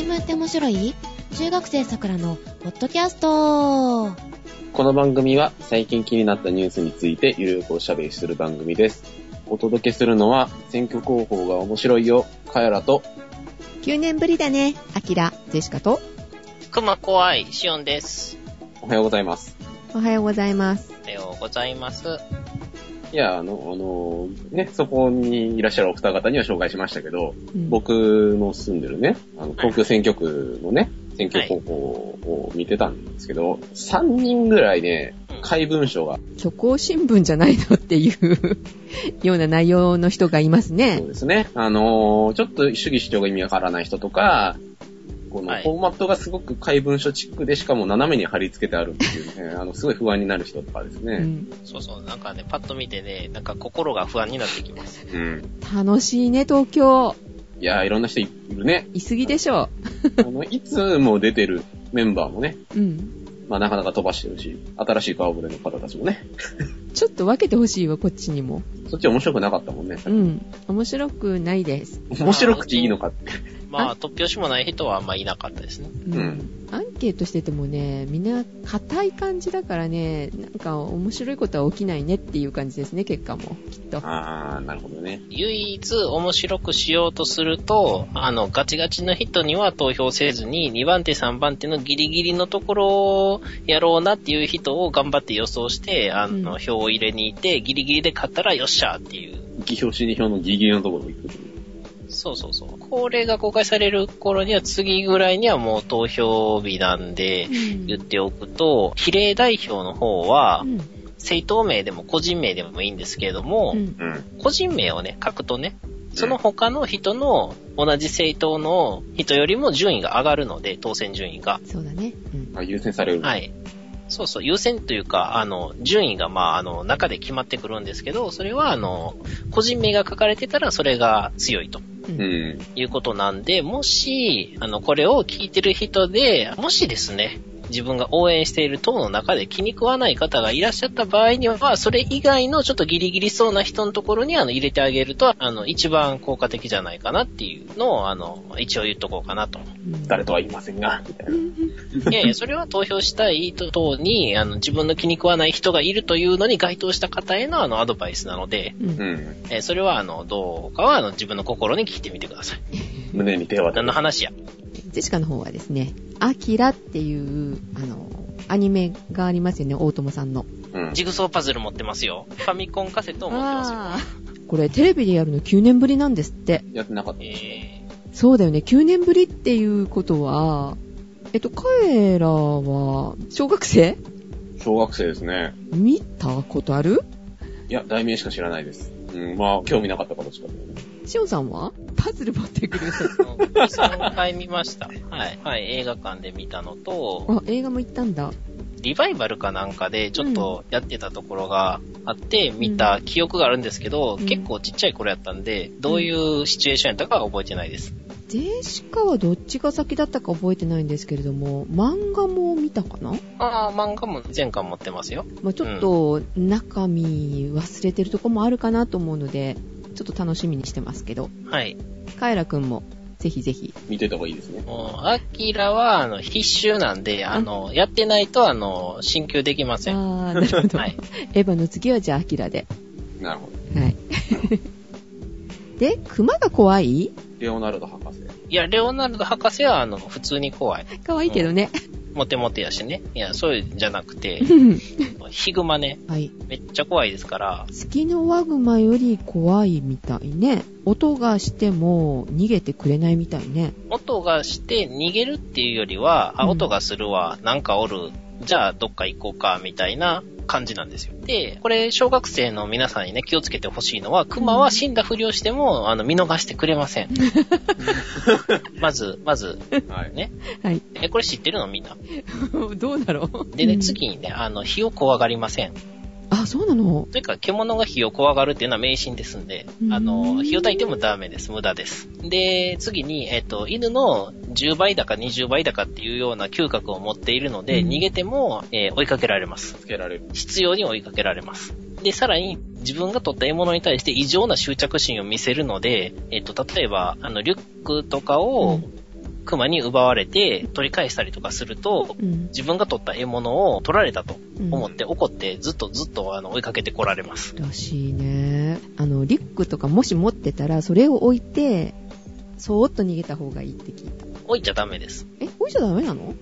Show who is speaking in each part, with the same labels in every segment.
Speaker 1: 新聞って面白い？中学生さくらのポッドキャスト
Speaker 2: この番組は最近気になったニュースについてゆるくおしゃべりする番組です。お届けするのは選挙広報が面白いよ、カエラと、
Speaker 3: 9年ぶりだね、アキラ、ジェシカと、
Speaker 4: 熊怖い、シオンです。
Speaker 2: おはようございます。
Speaker 3: おはようございます。
Speaker 4: おはようございます。
Speaker 2: いや、あの、あの、ね、そこにいらっしゃるお二方には紹介しましたけど、
Speaker 3: うん、
Speaker 2: 僕の住んでるね、あの東京選挙区のね、選挙広報を見てたんですけど、3人ぐらいね、怪文書が、
Speaker 3: 虚構新聞じゃないのっていう ような内容の人がいます
Speaker 2: そう
Speaker 3: ね。
Speaker 2: ですね、あの、ちょっと主義主張が意味わからない人とか、この
Speaker 4: はい
Speaker 2: フォーマットがすごく怪文書チックで、しかも斜めに貼り付けてあるっていうね、あの、すごい不安になる人とかですね。
Speaker 3: うん、
Speaker 4: そうそう、なんかね、パッと見てね、なんか心が不安になってきます。
Speaker 2: うん。
Speaker 3: 楽しいね、東京。
Speaker 2: いや、いろんな人いるね。
Speaker 3: いすぎでしょ
Speaker 2: あの、いつも出てるメンバーもね、
Speaker 3: う。うん。
Speaker 2: まあなかなか飛ばしてるし、新しい顔ぶれの方たちもね、
Speaker 3: ちょっと分けてほしいわ、こっちにも。
Speaker 2: そっち面白くなかったもんね。
Speaker 3: うん。面白くないです。
Speaker 2: 面白くていいのかって。
Speaker 4: まあ、突拍子もない人はあんまいなかったですね。
Speaker 3: うん。
Speaker 2: うん
Speaker 3: アンケートしててもね、みんな硬い感じだからね、なんか面白いことは起きないねっていう感じですね、結果も。きっと。
Speaker 2: あー、なるほどね。
Speaker 4: 唯一面白くしようとすると、あの、ガチガチの人には投票せずに、2番手3番手のギリギリのところをやろうなっていう人を頑張って予想して、あの、
Speaker 3: うん
Speaker 4: 票を入れに行って、ギリギリで勝ったらよっしゃーっていう。
Speaker 2: 議票、死に票のギリギリのところに行く。
Speaker 4: そうそうそう。これが公開される頃には次ぐらいにはもう投票日なんで、言っておくと、比例代表の方は
Speaker 3: う、ん。
Speaker 4: 政党名でも個人名でもいいんですけれども、
Speaker 3: うん。
Speaker 2: うん。
Speaker 4: 個人名をね、書くとね、その他の人の同じ政党の人よりも順位が上がるので、当選順位が。
Speaker 3: そうだね。うん。
Speaker 2: あ、優先される。。
Speaker 4: はいい。そうそう、優先というか、あの、順位が、まあ、あの、中で決まってくるんですけど、それは、あの、個人名が書かれてたら、それが強いと。いうことなんで、もし、あの、これを聞いてる人で、もしですね、自分が応援している党の中で気に食わない方がいらっしゃった場合には、それ以外のちょっとギリギリそうな人のところにあの入れてあげると、あの、一番効果的じゃないかなっていうのを、あの、一応言っとこうかなと。
Speaker 3: うん
Speaker 2: 誰とは言いませんが、みたいな。
Speaker 4: いやいや、それは投票したい党に、あの、自分の気に食わない人がいるというのに該当した方へのあの、アドバイスなので、
Speaker 3: うん
Speaker 2: うん。
Speaker 4: えーそれはあの、どうかはあの、自分の心に聞いてみてください。
Speaker 2: 胸に手を当てる。
Speaker 4: 何の話や。
Speaker 3: ジェシカの方はですね、アキラっていう、あの、アニメがありますよね、大友さんの。
Speaker 2: うん。
Speaker 4: ジグソーパズル持ってますよ。ファミコンカセットを持ってますよ。
Speaker 3: あーこれテレビでやるの9年ぶりなんですって。
Speaker 2: やってなかった。
Speaker 4: え
Speaker 3: そうだよね、9年ぶりっていうことは、えっと、カエラは、小学生？
Speaker 2: 小学生ですね。
Speaker 3: 見たことある？
Speaker 2: いや、題名しか知らないです。うん、まあ、興味なかったからしかね。
Speaker 3: シオンさんは？パズル持ってくる。
Speaker 4: ー、3回見ました。はい。はい、映画館で見たのと、
Speaker 3: あ、映画も行ったんだ。
Speaker 4: リバイバルかなんかでちょっとやってたところがあって、見た記憶があるんですけど、
Speaker 3: うん
Speaker 4: 結構ちっちゃい頃やったんで、どういうシチュエーションやったかは覚えてないです。
Speaker 3: ジェシカはどっちが先だったか覚えてないんですけれども、漫画も見たかな？
Speaker 4: ああ、漫画も全巻持ってますよ。
Speaker 3: まあ、ちょっと中身忘れてるとこもあるかなと思うので、ちょっと楽しみにしてますけど、
Speaker 4: はい。
Speaker 3: カエラくんもぜひぜひ。
Speaker 2: 見てた方がいいですね。
Speaker 4: もう、アキラは、あの、必修なんで、あ？の、やってないと、あの、進級できません。
Speaker 3: あー、なるほど。
Speaker 4: はい。
Speaker 3: エヴァの次はじゃあアキラで。
Speaker 2: なるほど。
Speaker 3: はい。で、熊が怖い？
Speaker 2: レオナルド博士。
Speaker 4: いや、レオナルド博士は、あの、普通に怖い。
Speaker 3: 可愛いけどね。
Speaker 4: モテモテやしね。いや、そういうんじゃなくて、ヒグマね、
Speaker 3: はい。
Speaker 4: めっちゃ怖いですから、
Speaker 3: 月のワグマより怖いみたいね。音がしても逃げてくれないみたいね。
Speaker 4: 音がして逃げるっていうよりは、あ、
Speaker 3: うん
Speaker 4: 音がするわ、なんかおる、じゃあどっか行こうか、みたいな感じなんですよ。で、これ、小学生の皆さんにね、気をつけてほしいのは、熊は死んだふりをしても、あの、見逃してくれません。まず、まず、
Speaker 2: はい。
Speaker 4: ね。
Speaker 3: はい。
Speaker 4: え、これ知ってるのみんな？
Speaker 3: どうだろう？
Speaker 4: でね、
Speaker 3: うん
Speaker 4: 次にね、あの、火を怖がりません。
Speaker 3: あ、そうなの？
Speaker 4: というか、獣が火を怖がるっていうのは迷信ですんで
Speaker 3: う、ん
Speaker 4: あの、火を焚いてもダメです。無駄です。で、次に、えっと、犬の10倍だか20倍だかっていうような嗅覚を持っているので、
Speaker 3: うん
Speaker 4: 逃げても、えー追いかけられます。
Speaker 2: つけられる。
Speaker 4: 必要に追いかけられます。で、さらに、自分が取った獲物に対して異常な執着心を見せるので、えっと、例えば、あの、リュックとかを、熊に奪われて取り返したりとかすると、
Speaker 3: うん。
Speaker 4: 自分が取った獲物を取られたと思って怒ってずっとずっとあの追いかけてこられます。
Speaker 3: らしいね。あの、リュックとかもし持ってたら、それを置いて、そーっと逃げた方がいいって聞いた。
Speaker 4: 置いちゃダメです。
Speaker 3: え、置いちゃダメなの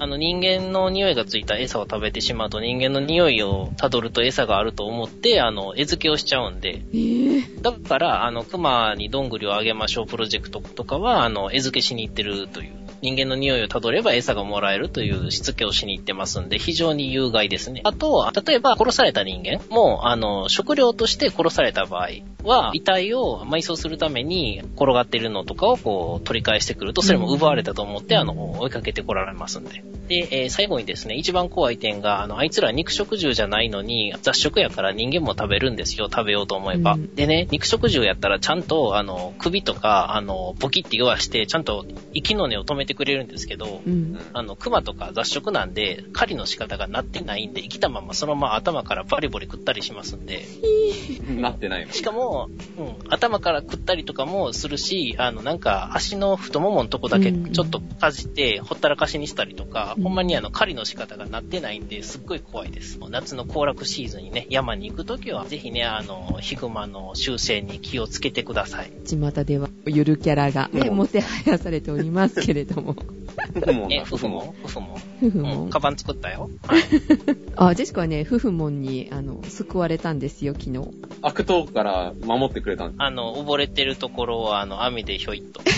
Speaker 4: あの人間の匂いがついた餌を食べてしまうと人間の匂いを辿ると餌があると思って、あの、餌付けをしちゃうんで、
Speaker 3: え。ぇ、
Speaker 4: だから、あの、熊にどんぐりをあげましょうプロジェクトとかは、あの、餌付けしに行ってるという、人間の匂いをたどれば餌がもらえるというしつけをしに行ってますんで、非常に有害ですね。あと、例えば殺された人間も、あの、食料として殺された場合は、遺体を埋葬するために転がっているのとかをこう取り返してくると、それも奪われたと思って、あの、追いかけてこられますんで。で、えー最後にですね、一番怖い点が、あの、あいつら肉食獣じゃないのに、雑食やから人間も食べるんですよ、食べようと思えば。
Speaker 3: うん
Speaker 4: でね、肉食獣やったらちゃんと、あの、首とか、あの、ボキって言わして、ちゃんと息の根を止めてくれるんですけど、
Speaker 3: うん。
Speaker 4: あの、熊とか雑食なんで、狩りの仕方がなってないんで、生きたままそのまま頭からバリバリ食ったりしますんで、
Speaker 2: なってないの。
Speaker 4: しかも、うん、頭から食ったりとかもするし、あの、なんか、足の太もものとこだけ
Speaker 3: うん
Speaker 4: ちょっとかじって、ほったらかしにしたりとか、
Speaker 3: うん
Speaker 4: ほんまにあの、狩りの仕方がなってないんで、すっごい怖いです。夏の行楽シーズンにね、山に行くときは、ぜひね、あの、ヒグマの習性に気をつけてください。
Speaker 3: 巷では、ゆるキャラが、ね、
Speaker 2: うん
Speaker 3: もてはやされておりますけれども。
Speaker 2: ふふもん
Speaker 4: え、
Speaker 2: だ、
Speaker 4: 夫婦も夫婦も
Speaker 3: 夫婦も
Speaker 4: うん、カ。バン作ったよ。
Speaker 3: あ、ジェシカはね、夫婦もんに、あの、救われたんですよ、昨日。
Speaker 2: 悪党から守ってくれたん。
Speaker 4: あの、溺れてるところを、あの、網でひょいっと。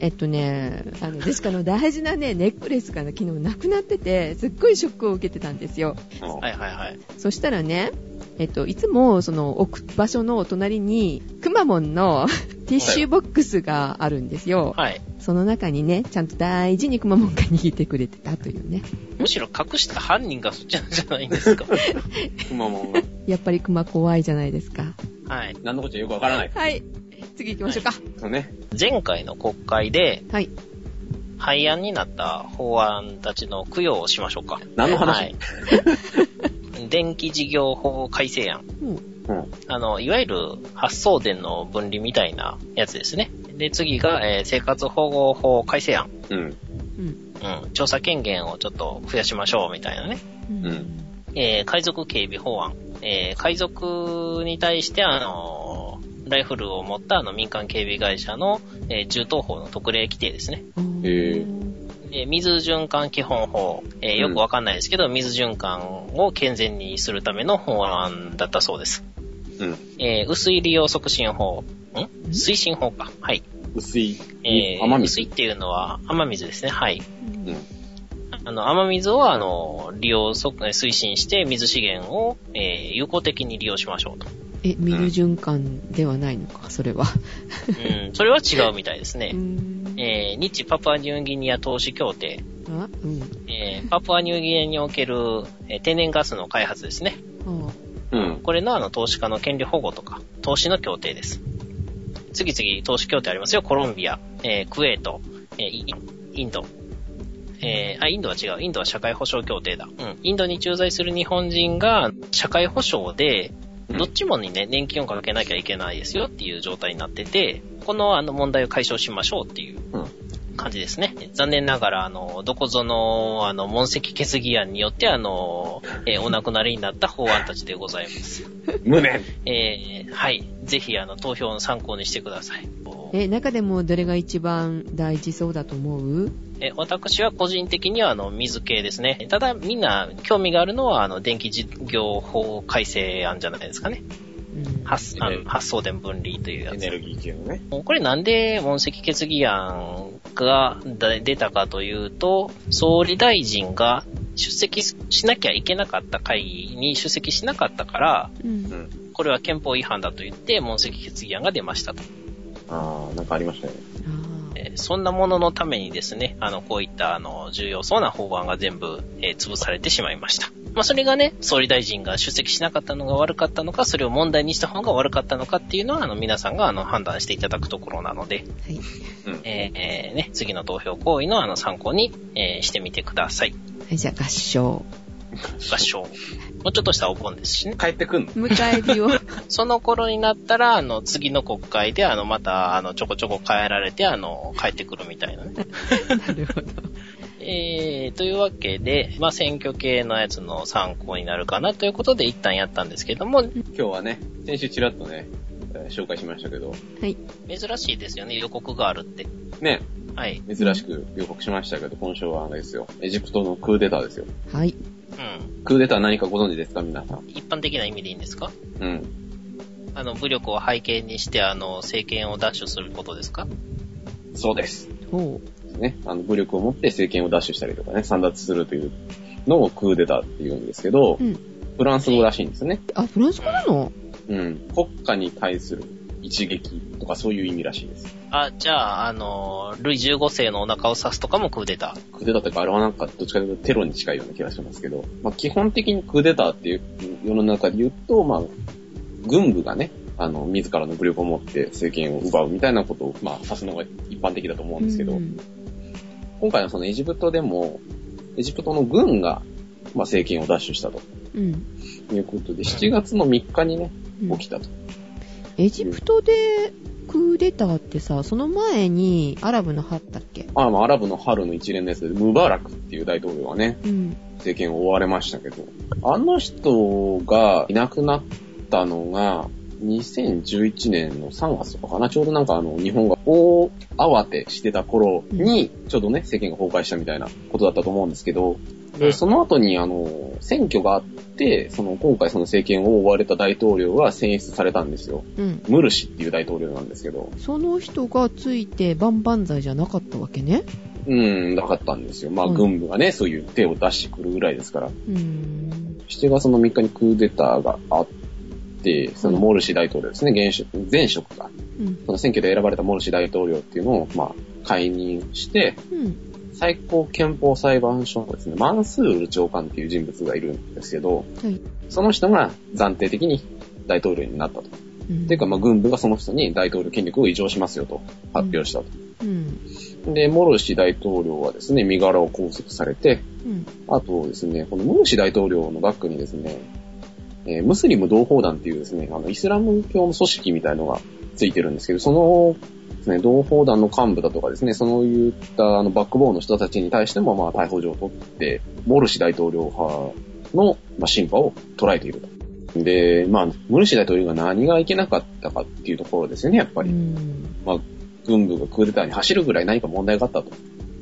Speaker 3: えっとね、あの、ジェシカの大事なね、ネックレスがね昨日なくなってて、すっごいショックを受けてたんですよ。
Speaker 2: は
Speaker 4: はいはいはい。
Speaker 3: そしたらね、えっと、いつも、その、置く場所の隣に、くまモンの ティッシュボックスがあるんですよ。
Speaker 4: はい。
Speaker 3: その中にね、ちゃんと大事にくまモンが握ってくれてたというね。
Speaker 4: むしろ隠した犯人がそっちなんじゃないんですか？
Speaker 2: くまモンが。
Speaker 3: やっぱりクマ怖いじゃないですか。
Speaker 4: はい。
Speaker 2: 何のこっちゃよくわからない。
Speaker 3: はい。次行きましょうか。
Speaker 2: そうね。
Speaker 4: 前回の国会で
Speaker 3: はい。
Speaker 4: 廃案になった法案たちの供養をしましょうか。
Speaker 2: 何の話、
Speaker 4: はい。電気事業法改正案。
Speaker 3: うん。
Speaker 2: うん。
Speaker 4: あの、いわゆる発送電の分離みたいなやつですね。で、次が、えー生活保護法改正案。
Speaker 2: うん。
Speaker 3: うん。
Speaker 4: うん。調査権限をちょっと増やしましょうみたいなね。
Speaker 3: うん。
Speaker 2: うん
Speaker 4: えー海賊警備法案。えー海賊に対して、あのーライフルを持ったあの民間警備会社の、えー銃刀法の特例規定ですね。
Speaker 3: うん
Speaker 2: へ
Speaker 4: で水循環基本法、えーよくわかんないですけど、水循環を健全にするための法案だったそうです。
Speaker 2: うん。
Speaker 4: えー薄い利用促進法、ん？推進法か。はい。
Speaker 2: 薄い、
Speaker 4: えー
Speaker 2: 雨水。
Speaker 4: 薄いっていうのは雨水ですね。はい。
Speaker 2: うん。
Speaker 4: あの、雨水を、あの、利用促推進して水資源を、えー有効的に利用しましょうと。
Speaker 3: え、水循環ではないのか、それは。
Speaker 4: うん、それは違うみたいですね
Speaker 3: う。ん
Speaker 4: えー日パプアニューギニア投資協定、
Speaker 3: あうん。
Speaker 4: えーパプアニューギニアにおける、えー天然ガスの開発ですね。
Speaker 3: は
Speaker 2: うん。
Speaker 4: これのあの投資家の権利保護とか、投資の協定です。次々投資協定ありますよ。コロンビア、えークウェート、えーイインド。えーあ、インドは違う。インドは社会保障協定だ。うん。インドに駐在する日本人が社会保障で、どっちもにね、年金をかけなきゃいけないですよっていう状態になってて、このあの問題を解消しましょうっていう
Speaker 2: うん
Speaker 4: 感じですね。残念ながら、あの、どこぞの、あの、問責決議案によって、あの、えー お亡くなりになった法案たちでございます。
Speaker 2: 無念。
Speaker 4: えーはい。ぜひ、あの、投票の参考にしてください。
Speaker 3: え、中でもどれが一番大事そうだと思う？
Speaker 4: え私は個人的には、あの、水系ですね。ただ、みんな興味があるのは、あの、電気事業法改正案じゃないですかね。
Speaker 3: うん。
Speaker 4: 発発送電分離というやつ。
Speaker 2: エネルギー系のね。
Speaker 4: これなんで問責決議案が出たかというと、総理大臣が出席しなきゃいけなかった会議に出席しなかったから、
Speaker 3: うん
Speaker 2: う。ん。
Speaker 4: これは憲法違反だと言って問責決議案が出ましたと。
Speaker 2: あー、なんかありましたよね。
Speaker 3: あ
Speaker 4: えーそんなもののためにですね、あの、こういった、あの、重要そうな法案が全部、えー潰されてしまいました。まあ、それがね、総理大臣が出席しなかったのが悪かったのか、それを問題にした方が悪かったのかっていうのは、あの、皆さんが、あの、判断していただくところなので、
Speaker 3: ーはい。
Speaker 2: うん。
Speaker 4: えーえーね、次の投票行為の、あの、参考に、えーしてみてください。
Speaker 3: はい、じゃあ合唱。
Speaker 4: 合唱。もうちょっとしたお盆ですしね。
Speaker 2: 帰ってくんの？
Speaker 3: 迎え火を。
Speaker 4: その頃になったら、あの、次の国会で、あの、また、あの、ちょこちょこ変えられて、あの、帰ってくるみたいなね。
Speaker 3: なるほど。
Speaker 4: えー、というわけで、まあ、選挙系のやつの参考になるかなということで一旦やったんですけども、
Speaker 2: 今日はね、先週ちらっとね、えー紹介しましたけど、
Speaker 3: はい。
Speaker 4: 珍しいですよね、予告があるって。
Speaker 2: ね、
Speaker 4: はい。
Speaker 2: 珍しく予告しましたけど、今週はあれですよ。エジプトのクーデターですよ。
Speaker 3: はい。
Speaker 4: うん。
Speaker 2: クーデター何かご存知ですか皆さん？
Speaker 4: 一般的な意味でいいんですか？
Speaker 2: うん。
Speaker 4: あの、武力を背景にして、あの、政権を奪取することですか？
Speaker 2: そうです。
Speaker 3: ほ
Speaker 2: ね。あの、武力を持って政権を奪取したりとかね、散奪するというのをクーデターって言うんですけど、
Speaker 3: う。うん。
Speaker 2: フランス語らしいんですね。
Speaker 3: あ、フランス語なの？
Speaker 2: うん。国家に対する一撃とかそういう意味らしいです。
Speaker 4: あ、じゃあ、あの、ルイ15世のお腹を刺すとかもクーデタ
Speaker 2: クーデターというか、あれはなんかどっちかというとテロに近いような気がしますけど、まあ基本的にクーデターっていう世の中で言うと、まあ、軍部がね、あの、自らの武力を持って政権を奪うみたいなことを、まあ、指すのが一般的だと思うんですけど、
Speaker 3: うん。
Speaker 2: 今回のそのエジプトでも、エジプトの軍が、まあ、政権を奪取したと。
Speaker 3: うん。
Speaker 2: いうことで、7月の3日にね、
Speaker 3: うん。
Speaker 2: 起きたと。
Speaker 3: エジプトでクーデターってさ、その前にアラブの春だっけ？
Speaker 2: まあ、まあ、アラブの春の一連のやつで、ムバラクっていう大統領がね、
Speaker 3: うん。
Speaker 2: 政権を追われましたけど、あの人がいなくなったのが、2011年の3月とかかな、ちょうどなんかあの、日本が大慌てしてた頃に、ちょうどね、政権が崩壊したみたいなことだったと思うんですけど、で、その後にあの、選挙があって、その、今回その政権を追われた大統領が選出されたんですよ。
Speaker 3: うん。
Speaker 2: ムルシっていう大統領なんですけど、
Speaker 3: その人がついて万々歳じゃなかったわけね。
Speaker 2: うん、なかったんですよ。まあ、
Speaker 3: うん
Speaker 2: 軍部がね、そういう手を出してくるぐらいですから。
Speaker 3: うーん。
Speaker 2: 7月の3日にクーデターがあって、そのモルシ大統領ですね、現職、前職が、
Speaker 3: うん。
Speaker 2: その選挙で選ばれたモルシ大統領っていうのを、まあ、解任して、
Speaker 3: うん。
Speaker 2: 最高憲法裁判所のですね、マンスール長官っていう人物がいるんですけど、
Speaker 3: はい。
Speaker 2: その人が暫定的に大統領になったと。
Speaker 3: うん
Speaker 2: ていうか、まあ、軍部がその人に大統領権力を移譲しますよと発表したと。
Speaker 3: うん。
Speaker 2: で、モルシ大統領はですね、身柄を拘束されて、
Speaker 3: うん。
Speaker 2: あとですね、このモルシ大統領のバックにですね、えームスリム同胞団っていうですね、あの、イスラム教の組織みたいのがついてるんですけど、その、ですね、同胞団の幹部だとかですね、そういったあのバックボーンの人たちに対しても、まあ、逮捕状を取って、モルシ大統領派の、まあ、審判を捉えていると。で、まあ、モルシ大統領が何がいけなかったかっていうところですよね、やっぱり。
Speaker 3: うん。
Speaker 2: まあ、軍部がクーデターに走るぐらい何か問題があったと。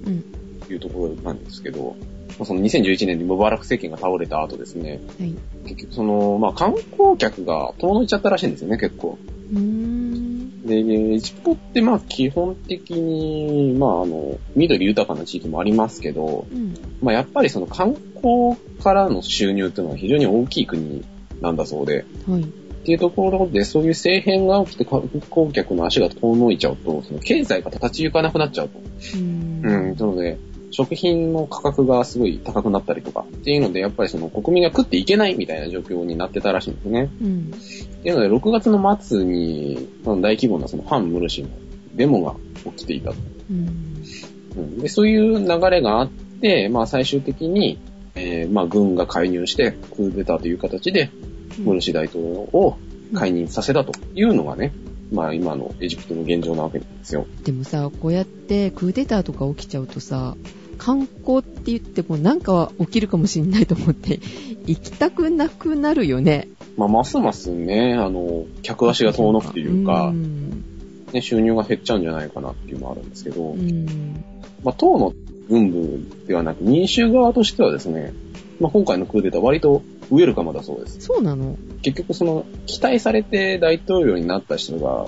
Speaker 3: うん。
Speaker 2: いうところなんですけど、まあその2011年にムバラク政権が倒れた後ですね、
Speaker 3: はい。
Speaker 2: 結局その、まあ観光客が遠のいちゃったらしいんですよね、結構。
Speaker 3: うーん。
Speaker 2: で、エジプトってまあ基本的に、まああの、緑豊かな地域もありますけど、
Speaker 3: うん。
Speaker 2: まあやっぱりその観光からの収入っていうのは非常に大きい国なんだそうで、
Speaker 3: はい。
Speaker 2: っていうところでそういう政変が起きて観光客の足が遠のいちゃうと、その経済が立ち行かなくなっちゃうと。
Speaker 3: うん。
Speaker 2: うん、なので、食品の価格がすごい高くなったりとか、っていうので、やっぱりその国民が食っていけないみたいな状況になってたらしいんですね。
Speaker 3: うん。
Speaker 2: っていうので、6月の末に、その大規模なその反ムルシのデモが起きていたと。
Speaker 3: うん。
Speaker 2: うん、で、そういう流れがあって、まあ最終的に、えー、まあ軍が介入して、クーデターという形で、ムルシ大統領を解任させたというのがね、まあ今のエジプトの現状なわけなんですよ。
Speaker 3: でもさ、こうやってクーデターとか起きちゃうとさ、観光って言ってもなんかは起きるかもしれないと思って、行きたくなくなるよね。
Speaker 2: まあますますね、あの、客足が遠のくというか、
Speaker 3: うん。
Speaker 2: ね、収入が減っちゃうんじゃないかなっていうのはあるんですけど、
Speaker 3: うん。
Speaker 2: まあ、党の軍部ではなく民衆側としてはですね、まあ、今回のクーデター割とウェルカムだそうです。
Speaker 3: そうなの
Speaker 2: 結局その、期待されて大統領になった人が、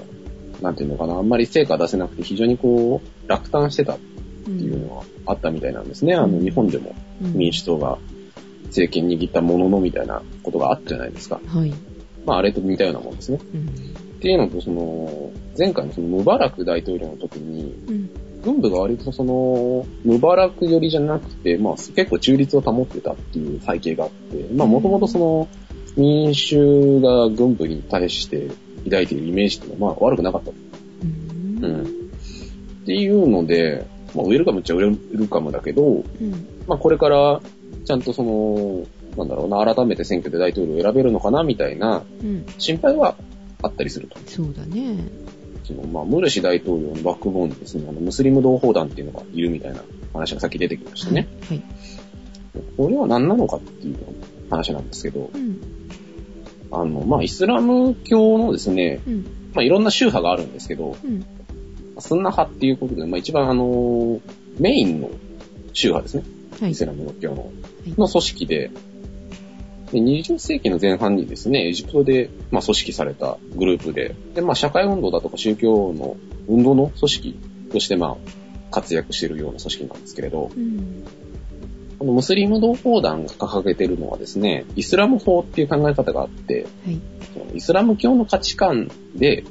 Speaker 2: なんていうのかな、あんまり成果出せなくて非常にこう、落胆してたっ
Speaker 3: って
Speaker 2: ていうのはあったみたいなんですね。あの、日本でも民主党が政権握ったもののみたいなことがあったじゃないですか。
Speaker 3: はい。
Speaker 2: まあ、あれと似たようなもんですね。
Speaker 3: うん。
Speaker 2: っていうのと、その、前回のそのムバラク大統領の時に、
Speaker 3: うん。
Speaker 2: 軍部が割とその、ムバラク寄りじゃなくて、まあ結構中立を保ってたっていう背景があって、まあもともとその、民衆が軍部に対して抱いているイメージっていうのはまあ悪くなかった。
Speaker 3: うん。
Speaker 2: うん。っていうので、まあウェルカムっちゃウェルカムだけど、
Speaker 3: うん。
Speaker 2: まあこれからちゃんとその、なんだろうな、改めて選挙で大統領を選べるのかな、みたいな
Speaker 3: うん。
Speaker 2: 心配はあったりすると。
Speaker 3: そうだね。
Speaker 2: その、まあ、ムルシ大統領のバックボーンにですね、あの、ムスリム同胞団っていうのがいるみたいな話がさっき出てきましたね。
Speaker 3: はい。
Speaker 2: これは何なのかっていう話なんですけど、
Speaker 3: うん。
Speaker 2: あの、まあ、イスラム教のですね、
Speaker 3: うん。
Speaker 2: まあ、いろんな宗派があるんですけど、
Speaker 3: うん。
Speaker 2: スンナ派っていうことで、まあ、一番あの、メインの宗派ですね。
Speaker 3: はい
Speaker 2: イス。ラム教の、
Speaker 3: い
Speaker 2: の組織で、で20世紀の前半にですね、エジプトで、まあ、組織されたグループで、で、まあ、社会運動だとか宗教の運動の組織として、まあ、活躍しているような組織なんですけれど、
Speaker 3: うん。
Speaker 2: このムスリム同胞団が掲げているのはですね、イスラム法っていう考え方があって、
Speaker 3: はい。
Speaker 2: イスラム教の価値観で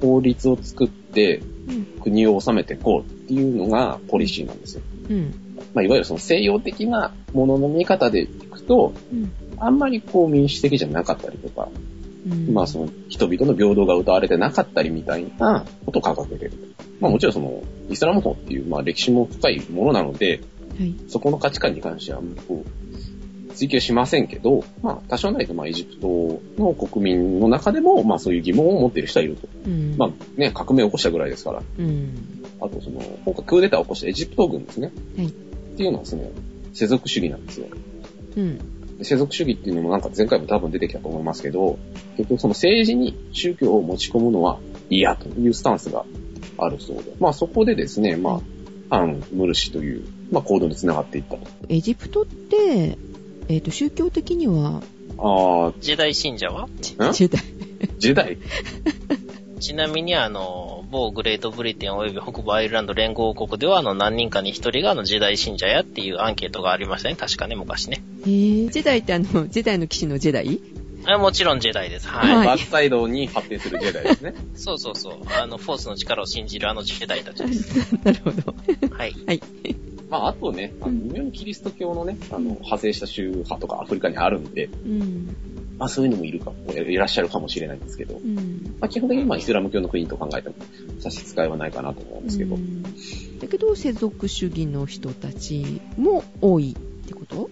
Speaker 2: 法律を作って
Speaker 3: うん。
Speaker 2: 国を治めていこうっていうのがポリシーなんですよ。
Speaker 3: うん。
Speaker 2: まあ、いわゆるその西洋的なものの見方でいくと、
Speaker 3: うん。
Speaker 2: あんまりこう民主的じゃなかったりとか、
Speaker 3: うん。
Speaker 2: まあその人々の平等が謳われてなかったりみたいなことを掲げてる。まあもちろんそのイスラム法っていうまあ歴史も深いものなので、
Speaker 3: はい。
Speaker 2: そこの価値観に関してはこう追求しませんけど、まあ多少なりとまあエジプトの国民の中でもまあそういう疑問を持っている人はいると。
Speaker 3: うん。
Speaker 2: まあね、革命を起こしたぐらいですから。
Speaker 3: うん。
Speaker 2: あとその、今回クーデターを起こしたエジプト軍ですね。
Speaker 3: はい
Speaker 2: っていうのはですね、世俗主義なんですよ。
Speaker 3: うん。
Speaker 2: で世俗主義っていうのもなんか前回も多分出てきたと思いますけど、結局その政治に宗教を持ち込むのは嫌というスタンスがあるそうで、まあそこでですね、まあ、反ムルシという、まあ行動につながっていったと。
Speaker 3: エジプトって、えっ、と、宗教的には、
Speaker 2: あ
Speaker 4: ジェダイ信者は？
Speaker 2: ん？
Speaker 3: ジェダイ。
Speaker 2: ー、ジェダイ
Speaker 4: ちなみにあの、某グレートブリテン及び北部アイルランド連合国ではあの何人かに一人があのジェダイ信者やっていうアンケートがありましたね。確かね、昔ね。
Speaker 3: へージェダイってあの、ジェダイの騎士のジェダイ
Speaker 4: あもちろんジェダイです。はい。
Speaker 3: はい
Speaker 2: バックサイドに発展するジェダイですね。
Speaker 4: そうそうそう。あの、フォースの力を信じるあのジェダイたちです。
Speaker 3: なるほど。
Speaker 4: はい。
Speaker 3: はい。
Speaker 2: まああとね、あの、微妙にキリスト教のね、あの、派生した宗派とかアフリカにあるんで、
Speaker 3: うん。
Speaker 2: まあそういうのもいるか、いらっしゃるかもしれないんですけど、
Speaker 3: うん。
Speaker 2: まあ基本的にまあイスラム教の国と考えても差し支えはないかなと思うんですけど、
Speaker 3: うんだけど、世俗主義の人たちも多いってこと？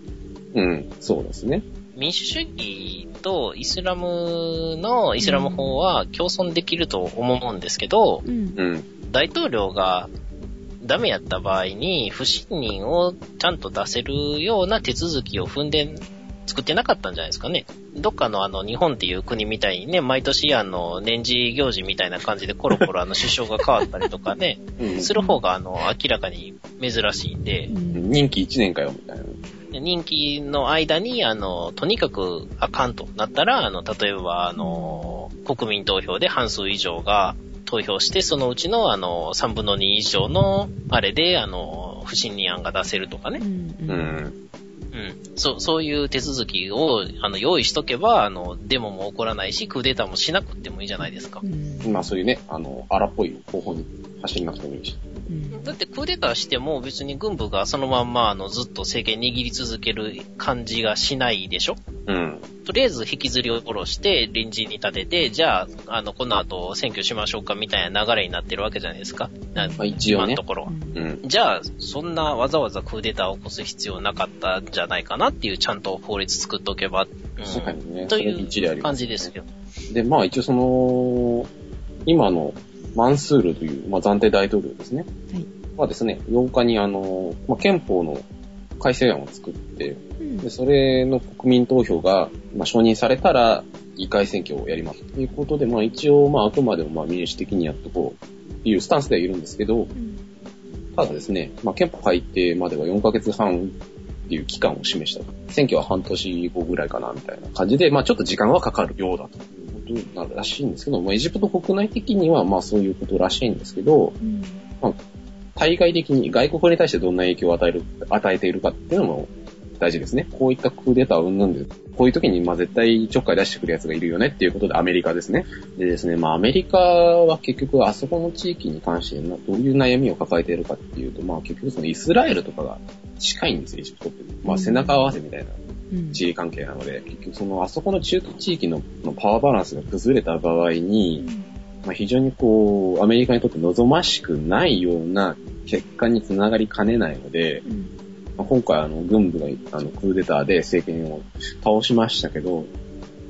Speaker 2: うん、そうですね。
Speaker 4: 民主主義とイスラムのイスラム法は共存できると思うんですけど、
Speaker 3: うん。
Speaker 2: うん。
Speaker 4: 大統領がダメやった場合に不信任をちゃんと出せるような手続きを踏んで作ってなかったんじゃないですかね。どっかのあの日本っていう国みたいにね、毎年あの年次行事みたいな感じでコロコロあの首相が変わったりとかね、
Speaker 2: うん
Speaker 4: する方があの明らかに珍しいんで
Speaker 3: う、ん。
Speaker 2: 任期1年かよ、みたいな。
Speaker 4: 任期の間に、あの、とにかくあかんとなったら、あの、例えば、あの、国民投票で半数以上が投票して、そのうちの、あの、3分の2以上の、あれで、あの、不信任案が出せるとかね。
Speaker 3: うん。
Speaker 2: う。ん。
Speaker 4: うん。そう、そういう手続きを、あの、用意しとけば、あの、デモも起こらないし、クーデターもしなくてもいいじゃないですか
Speaker 3: う。ん。
Speaker 2: まあそういうね、あの、荒っぽい方法に走んなくてもいいし。
Speaker 3: うん
Speaker 4: だってクーデターしても別に軍部がそのまんまあのずっと政権握り続ける感じがしないでしょ？
Speaker 2: うん。
Speaker 4: とりあえず引きずり下ろして臨時に立てて、じゃあ、あの、この後選挙しましょうかみたいな流れになってるわけじゃないですか。な
Speaker 2: まあ一応ね
Speaker 4: 今のところは。
Speaker 2: うん。
Speaker 4: じゃあ、そんなわざわざクーデターを起こす必要なかったんじゃないかなっていう、ちゃんと法律作っておけば、うん
Speaker 2: ね。
Speaker 4: という感じですよ。
Speaker 2: で、まあ一応その、今のマンスールという、まあ、暫定大統領ですね。
Speaker 3: はい。
Speaker 2: はですね、8日にあの、まあ、憲法の改正案を作って、
Speaker 3: うん
Speaker 2: で、それの国民投票が、まあ、承認されたら、議会選挙をやります。ということで、まあ一応、まああくまでもまあ民主的にやっとこう、っていうスタンスではいるんですけど、
Speaker 3: うん
Speaker 2: ただですね、まあ憲法改定までは4ヶ月半っていう期間を示した。選挙は半年後ぐらいかな、みたいな感じで、まあちょっと時間はかかるようだということなるらしいんですけど、まあエジプト国内的にはまあそういうことらしいんですけど、
Speaker 3: うん
Speaker 2: 対外的に外国に対してどんな影響を与える、与えているかっていうのも大事ですね。こういったクーデターを生んで、こういう時にまあ絶対ちょっかい出してくるやつがいるよねっていうことでアメリカですね。でですね、まあアメリカは結局あそこの地域に関してなどういう悩みを抱えているかっていうと、まあ結局そのイスラエルとかが近いんですよ、エジプトって。まあ背中合わせみたいな
Speaker 3: うん
Speaker 2: 地理関係なので、結局そのあそこの中東地域ののパワーバランスが崩れた場合に、まあ、非常にこう、アメリカにとって望ましくないような結果につながりかねないので、
Speaker 3: うん
Speaker 2: ままあ今回あの、軍部があのクーデターで政権を倒しましたけど、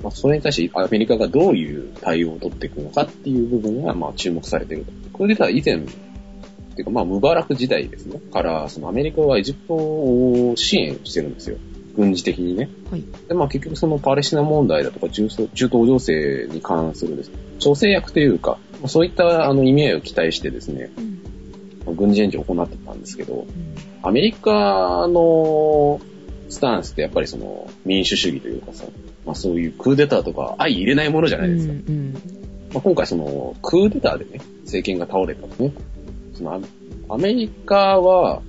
Speaker 2: まあ、それに対してアメリカがどういう対応を取っていくのかっていう部分が、まあ、注目されていると。クーデター以前、っていうか、まあ、ムバラク時代ですね。から、そのアメリカはエジプトを支援してるんですよ。軍事的にね。
Speaker 3: はい。
Speaker 2: で、まあ結局そのパレスチナ問題だとか中東中東情勢に関するですね、調整役というか、まあそういったあの意味合いを期待してですね、
Speaker 3: うん。
Speaker 2: 軍事援助を行ってたんですけど、
Speaker 3: うん
Speaker 2: アメリカのスタンスってやっぱりその民主主義というかさ、まあそういうクーデターとか相入れないものじゃないですか。
Speaker 3: うん
Speaker 2: まあ、今回そのクーデターでね、政権が倒れたとね、そのアアメリカは、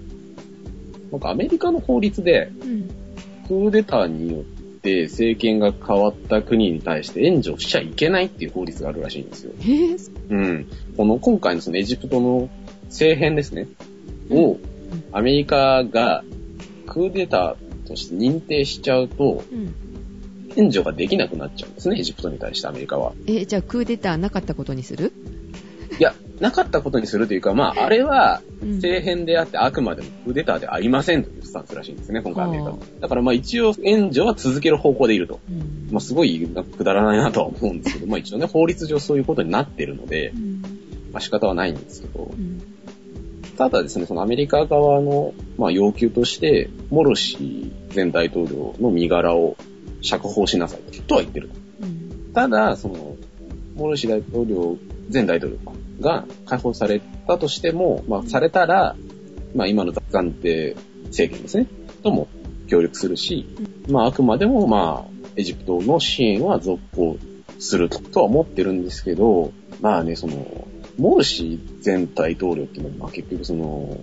Speaker 2: なんかアメリカの法律で
Speaker 3: うん。
Speaker 2: クーデターによって政権が変わった国に対して援助しちゃいけないっていう法律があるらしいんですよ。
Speaker 3: へぇ
Speaker 2: うん。この今回のそのエジプトの政変ですね、をアメリカがクーデターとして認定しちゃうと、
Speaker 3: うん。
Speaker 2: 援助ができなくなっちゃうんですね、エジプトに対してアメリカは。
Speaker 3: え、じゃあクーデターなかったことにする？
Speaker 2: いや、なかったことにするというか、まあ、あれは
Speaker 3: うん。
Speaker 2: 政変であってあくまでもクーデターではありませんというスタンスらしいんですね、今回アメリカ
Speaker 3: は。
Speaker 2: だからまあ一応援助は続ける方向でいると。
Speaker 3: うん。
Speaker 2: まあすごいくだらないなとは思うんですけど、まあ一応ね、法律上そういうことになってるので
Speaker 3: う、ん。
Speaker 2: まあ仕方はないんですけど。
Speaker 3: う、ん。
Speaker 2: ただですね、そのアメリカ側の、まあ、要求として、モロシ前大統領の身柄を釈放しなさいとは言ってると。
Speaker 3: うん。
Speaker 2: ただ、その、モロシ大統領、前大統領が解放されたとしても、まあ、されたら、まあ、今の暫定政権ですね、とも協力するし、まあ、あくまでも、まあ、エジプトの支援は続行するとは思ってるんですけど、まあね、その、モルシー前大統領っていうのは、まあ、結局その、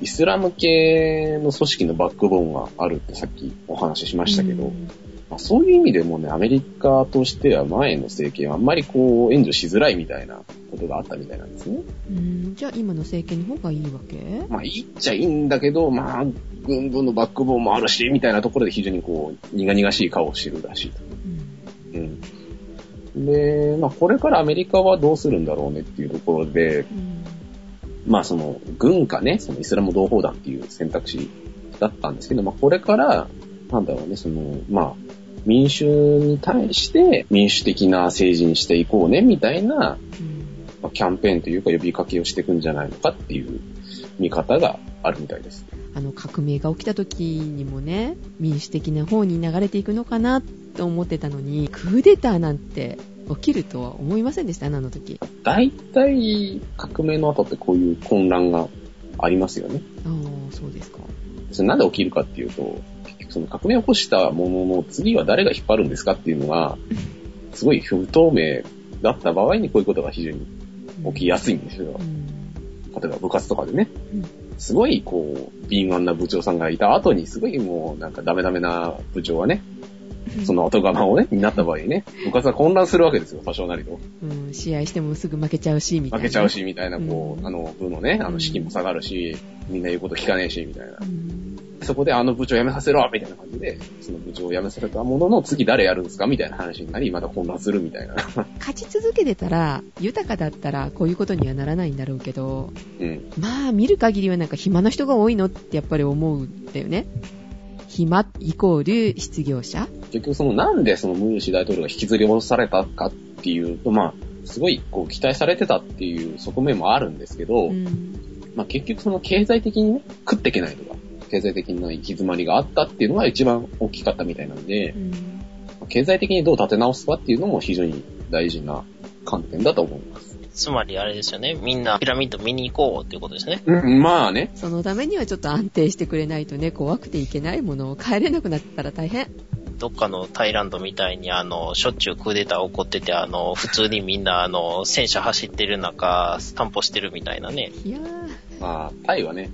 Speaker 2: イスラム系の組織のバックボーンがあるってさっきお話ししましたけど、
Speaker 3: うん。
Speaker 2: まあ、そういう意味でもね、アメリカとしては前の政権はあんまりこう援助しづらいみたいなことがあったみたいなんですね。
Speaker 3: うんじゃあ今の政権の方がいいわけ？
Speaker 2: まあいいっちゃいいんだけど、まあ軍部のバックボーンもあるし、みたいなところで非常にこう苦々しい顔をしてるらしいと。
Speaker 3: うん
Speaker 2: うん。で、まあこれからアメリカはどうするんだろうねっていうところで、
Speaker 3: うん
Speaker 2: まあその軍かね、そのイスラム同胞団っていう選択肢だったんですけど、まあこれから、なんだろうね、その、まあ民主に対して民主的な政治にしていこうね、みたいな、キャンペーンというか呼びかけをしていくんじゃないのかっていう見方があるみたいです。
Speaker 3: あの革命が起きた時にもね民主的な方に流れていくのかなと思ってたのにクーデターなんて起きるとは思いませんでしたあの時
Speaker 2: 大体革命の後ってこういう混乱がありますよね。
Speaker 3: ああそうですか
Speaker 2: なんで起きるかっていうと、その革命を起こしたものの次は誰が引っ張るんですかっていうのが、すごい不透明だった場合にこういうことが非常に起きやすいんですよ。
Speaker 3: うん
Speaker 2: 例えば部活とかでね
Speaker 3: うん。
Speaker 2: すごいこう、敏腕な部長さんがいた後にすごいもうなんかダメダメな部長がね、その後釜をね、になった場合ね、部活は混乱するわけですよ、多少なりと。
Speaker 3: うん、試合してもすぐ負けちゃうしみたいな
Speaker 2: 負けちゃうし、みたいな、こう、
Speaker 3: うん
Speaker 2: あの、部のね、あの、士気も下がるし、みんな言うこと聞かねえし、みたいな
Speaker 3: う。ん
Speaker 2: そこであの部長辞めさせろみたいな感じで、その部長を辞めさせたものの次誰やるんですかみたいな話になり、また混乱するみたいな。
Speaker 3: 勝ち続けてたら豊かだったらこういうことにはならないんだろうけど
Speaker 2: うん。
Speaker 3: まあ見る限りはなんか暇な人が多いのってやっぱり思うんだよね暇イコール失業者
Speaker 2: 結局そのなんでそのムーシ大統領が引きずり戻されたかっていうと、まあ、すごいこう期待されてたっていう側面もあるんですけど、
Speaker 3: うん
Speaker 2: まあ結局その経済的にね、食っていけないとか、経済的な行き詰まりがあったっていうのが一番大きかったみたいなんで
Speaker 3: う、ん
Speaker 2: 経済的にどう立て直すかっていうのも非常に大事な観点だと思います。
Speaker 4: つまりあれですよね。みんなピラミッド見に行こうっていうことですね。
Speaker 2: うん、まあね。
Speaker 3: そのためにはちょっと安定してくれないとね怖くていけないものを帰れなくなったら大変
Speaker 4: どっかのタイランドみたいにあの、しょっちゅうクーデター起こってて、あの、普通にみんなあの、戦車走ってる中、散歩してるみたいなね。
Speaker 3: いやー
Speaker 2: まあ、タイはね、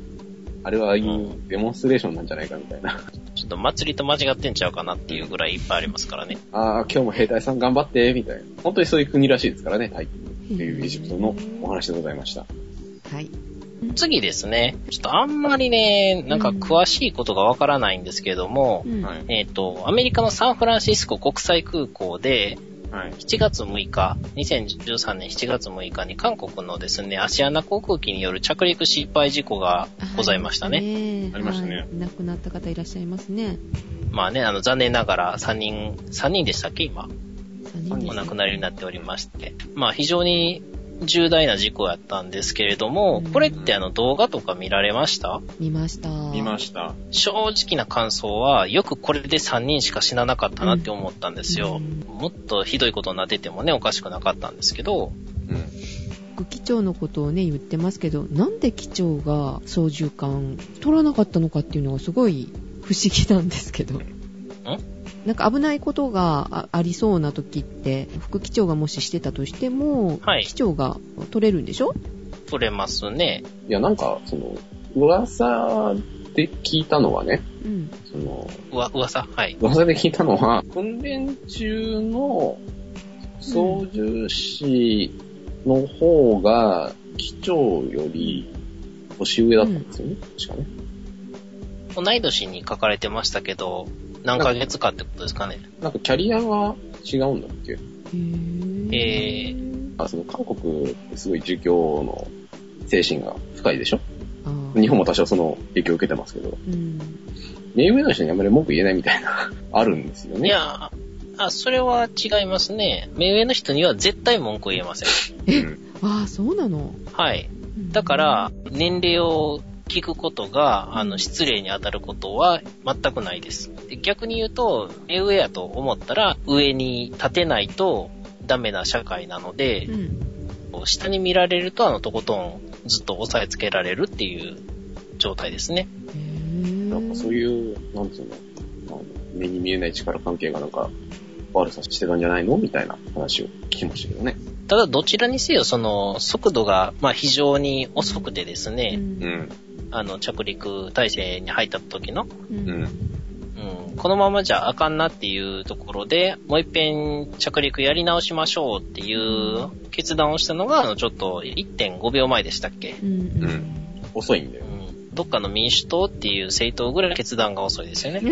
Speaker 2: あれはああいうデモンストレーションなんじゃないかみたいな。
Speaker 4: ちょっと祭りと間違ってんちゃうかなっていうぐらいいっぱいありますからね。
Speaker 2: ああ、今日も兵隊さん頑張って、みたいな。本当にそういう国らしいですからね、タイっていうエジプトのお話でございました。
Speaker 3: はい
Speaker 4: 次ですね。ちょっとあんまりね、なんか詳しいことがわからないんですけども、
Speaker 3: うん
Speaker 2: はい。
Speaker 4: えっ、と、アメリカのサンフランシスコ国際空港で、
Speaker 2: はい。
Speaker 4: 7月6日、2013年7月6日に韓国のですね、アシアナ航空機による着陸失敗事故がございましたね。
Speaker 3: ね
Speaker 2: ありましたね
Speaker 3: はい亡くなった方いらっしゃいますね。
Speaker 4: まあね、あの、残念ながら3人、3人でしたっけ今
Speaker 3: ？3人です
Speaker 4: お亡くなりになっておりまして。まあ非常に重大な事故やったんですけれども、
Speaker 3: うん
Speaker 4: これってあの動画とか見られました？
Speaker 3: 見ました。
Speaker 2: 見ました。
Speaker 4: 正直な感想は、よくこれで3人しか死ななかったなって思ったんですよ。
Speaker 3: うん
Speaker 4: もっとひどいことになっててもね、おかしくなかったんですけど、
Speaker 2: うん。
Speaker 3: 副機長のことをね、言ってますけど、なんで機長が操縦桿取らなかったのかっていうのがすごい不思議なんですけど。なんか危ないことがあありそうな時って、副機長がもししてたとしても、
Speaker 4: はい
Speaker 3: 機長が取れるんでしょ？
Speaker 4: 取れますね。
Speaker 2: いや、なんか、その、噂で聞いたのはね、
Speaker 3: うん。
Speaker 2: その、
Speaker 4: うわ、噂？はい。
Speaker 2: 噂で聞いたのは、訓練中の操縦士の方が、機長より年上だったんですよね、確かね。
Speaker 4: 同い年に書かれてましたけど、何ヶ月かってことですかね。
Speaker 2: なんかキャリアが違うんだっけ？
Speaker 3: へぇ
Speaker 4: え
Speaker 2: あその韓国ってすごい儒教の精神が深いでしょ？日本も多少その影響を受けてますけど、
Speaker 3: うん。
Speaker 2: 目上の人にあんまり文句言えないみたいな、あるんですよね。
Speaker 4: いや、あ、それは違いますね。目上の人には絶対文句言えません。
Speaker 2: うん。
Speaker 3: ああ、そうなの？
Speaker 4: はい。
Speaker 3: うん
Speaker 4: だから、年齢を聞くことが、あの、失礼に当たることは全くないです。で逆に言うと、目上やと思ったら、上に立てないとダメな社会なので
Speaker 3: う、ん。
Speaker 4: 下に見られると、あの、とことんずっと押さえつけられるっていう状態ですね。
Speaker 2: なんかそういう、なんつうの、あの目に見えない力関係がなんか悪さしてたんじゃないの？みたいな話を聞きましたけどね。
Speaker 4: ただ、どちらにせよ、その、速度が、まあ、非常に遅くてです
Speaker 3: う
Speaker 4: ね、
Speaker 3: ん
Speaker 2: うん。
Speaker 4: あの、着陸体制に入った時の、
Speaker 3: う
Speaker 2: うん。
Speaker 4: うん、このままじゃあかんなっていうところで、もう一遍着陸やり直しましょうっていう決断をしたのが、あの、ちょっと1.5秒前でしたっけ、
Speaker 3: うんうん
Speaker 2: うん遅いんだよ
Speaker 4: う。ん、どっかの民主党っていう政党ぐらい決断が遅いですよね。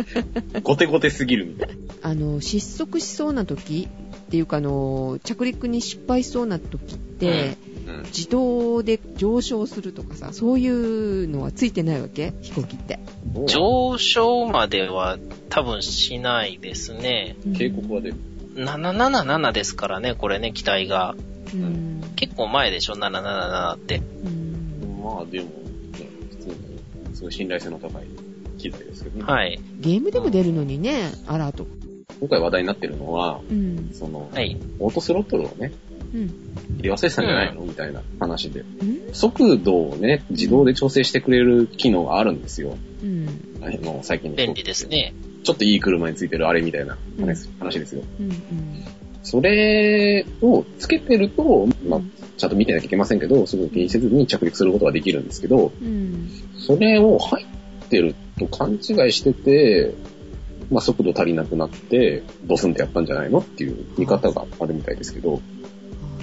Speaker 2: ゴテゴテすぎるみたいな。
Speaker 3: あの、失速しそうな時っていうか、あの、着陸に失敗しそうな時って、
Speaker 2: うん。
Speaker 3: 自動で上昇するとかさ、そういうのはついてないわけ？飛行機って。
Speaker 4: 上昇までは多分しないですね。
Speaker 2: 警告は出る。
Speaker 4: 777ですからね、これね、機体が。
Speaker 3: うん。
Speaker 4: 結構前でしょ、777って。
Speaker 3: うん
Speaker 2: まあでも、ね、普通に、すごい信頼性の高い機材ですけどね。
Speaker 4: はい。
Speaker 3: ゲームでも出るのにね、アラート。
Speaker 2: 今回話題になってるのは、
Speaker 3: うん。
Speaker 2: その、
Speaker 4: はい。
Speaker 2: オートスロットルをね、
Speaker 3: うん。
Speaker 2: 入れ忘れてたんじゃないの、みたいな話で。
Speaker 3: うん
Speaker 2: 速度をね、自動で調整してくれる機能があるんですよ。
Speaker 3: うん。
Speaker 2: あの、最近の
Speaker 4: 便利ですね。
Speaker 2: ちょっといい車についてるあれみたいな
Speaker 3: うん
Speaker 2: 話,、話ですよ。
Speaker 3: うん。
Speaker 2: それをつけてると、まあ
Speaker 3: うん、
Speaker 2: ちゃんと見てなきゃいけませんけど、すぐ気にせずに着陸することができるんですけど、
Speaker 3: うん。
Speaker 2: それを入ってると勘違いしてて、まあ、速度足りなくなって、ドスンってやったんじゃないの？っていう見方があるみたいですけど、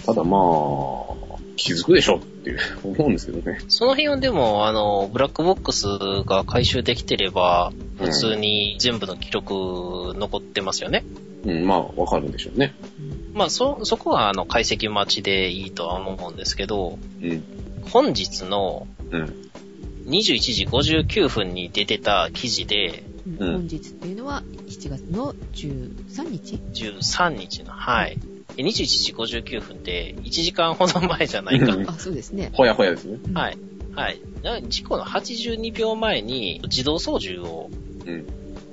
Speaker 2: ただまあ、気づくでしょっていう 思うんですけどね。
Speaker 4: その辺はでも、あの、ブラックボックスが回収できてれば、普通に全部の記録残ってますよね。
Speaker 2: うん、まあ、わかるんでしょうね。
Speaker 4: まあ、そ、そこは、あの、解析待ちでいいとは思うんですけど、
Speaker 2: うん。
Speaker 4: 本日の
Speaker 2: うん。
Speaker 4: 21時59分に出てた記事で、
Speaker 3: うん
Speaker 2: うん
Speaker 3: 本日っていうのは7月の13日
Speaker 4: ？13日の、はい。で21時59分って1時間ほど前じゃないか。
Speaker 2: うん
Speaker 3: あ、そうですね。
Speaker 2: ほやほやですね。
Speaker 3: うん
Speaker 4: はい。はい。な事故の82秒前に自動操縦を、
Speaker 2: うん。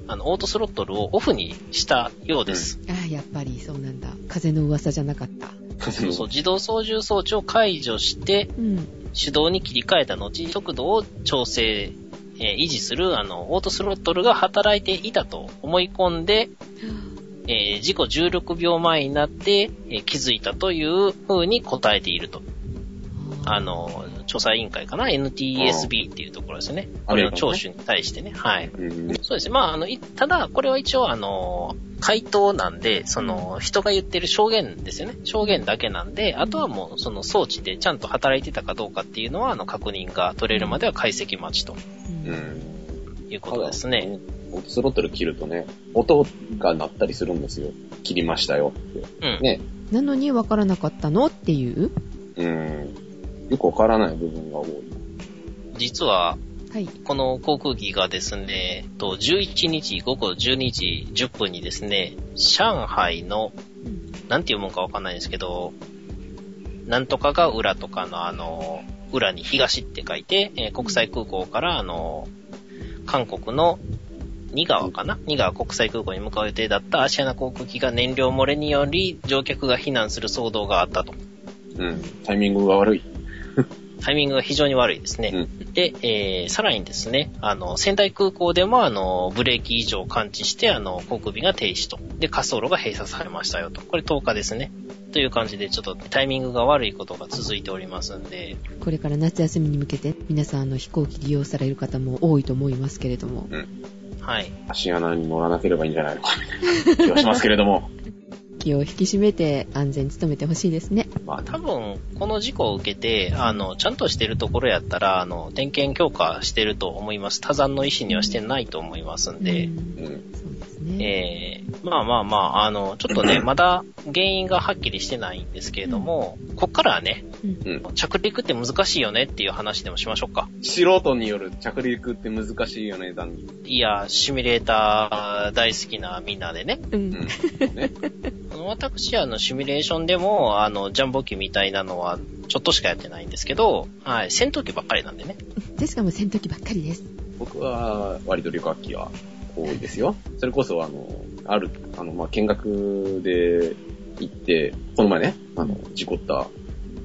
Speaker 4: あの、オートスロットルをオフにしたようです。
Speaker 3: あやっぱりそうなんだ。風の噂じゃなかった。
Speaker 4: そうそう、自動操縦装置を解除して、
Speaker 3: うん。
Speaker 4: 手動に切り替えた後、速度を調整、えー維持する、あの、オートスロットルが働いていたと思い込んで、えー事故16秒前になって、えー気づいたという風に答えていると。あの、調査委員会かな ?NTSB っていうところですね。これの聴取に対してね。はい。
Speaker 2: うん。
Speaker 4: そうですね。まあ、あの、いただ、これは一応、あの、回答なんで、その、人が言ってる証言ですよね。証言だけなんで、あとはもう、その装置でちゃんと働いてたかどうかっていうのは、あの、確認が取れるまでは解析待ちと
Speaker 3: うん
Speaker 2: うん。
Speaker 4: いうことですね。
Speaker 2: オスロットル切るとね、音が鳴ったりするんですよ。切りましたよって。
Speaker 4: うん。
Speaker 2: ね。
Speaker 3: なのに分からなかったの？っていう
Speaker 2: うん。よくわからない部分が多い。
Speaker 4: 実は、
Speaker 3: はい。
Speaker 4: この航空機がですね、と11日午後12時10分にですね、上海の、なんていうもんかわかんないんですけど、なんとかが裏とかのあの、裏に東って書いて、えー国際空港からあの、韓国のニ川かな？ニ川国際空港に向かう予定だったアシアナ航空機が燃料漏れにより乗客が避難する騒動があったと。
Speaker 2: うん。タイミングが悪い。
Speaker 4: タイミングが非常に悪いですね。
Speaker 2: うん。
Speaker 4: で、えー、さらにですね、あの、仙台空港でも、あの、ブレーキ異常を感知して、あの、航空便が停止と。で、滑走路が閉鎖されましたよと。これ10日ですね。という感じで、ちょっとタイミングが悪いことが続いておりますんで、
Speaker 3: これから夏休みに向けて皆さんあの飛行機利用される方も多いと思いますけれども。
Speaker 4: はい。
Speaker 2: 足穴に乗らなければいいんじゃないのか、みたいな気はしますけれども。
Speaker 3: 気を引き締めて安全に努めてほしいですね。
Speaker 2: まあ、
Speaker 4: 多分、この事故を受けて、あの、ちゃんとしてるところやったら、あの、点検強化してると思います。他山の意思にはしてないと思いますんで、
Speaker 3: うん
Speaker 2: うん。
Speaker 3: そうですね。
Speaker 4: えー、まあまあまあ、あの、ちょっとね、まだ原因がはっきりしてないんですけれども、こっからはね、
Speaker 2: うん。
Speaker 4: 着陸って難しいよねっていう話でもしましょうか。
Speaker 2: 素人による着陸って難しいよね、談義。
Speaker 4: いや、シミュレーター大好きなみんなでね。
Speaker 3: う。
Speaker 2: うんん。ね。
Speaker 4: 私、あの、シミュレーションでも、あの、ジャンボ機みたいなのは、ちょっとしかやってないんですけど、はい、戦闘機ばっかりなんでね。
Speaker 3: で、しかも戦闘機ばっかりです。
Speaker 2: 僕は割と旅客機は多いですよ。それこそ、あの、ある、あの、まあ、見学で行って、この前ね、あの、事故った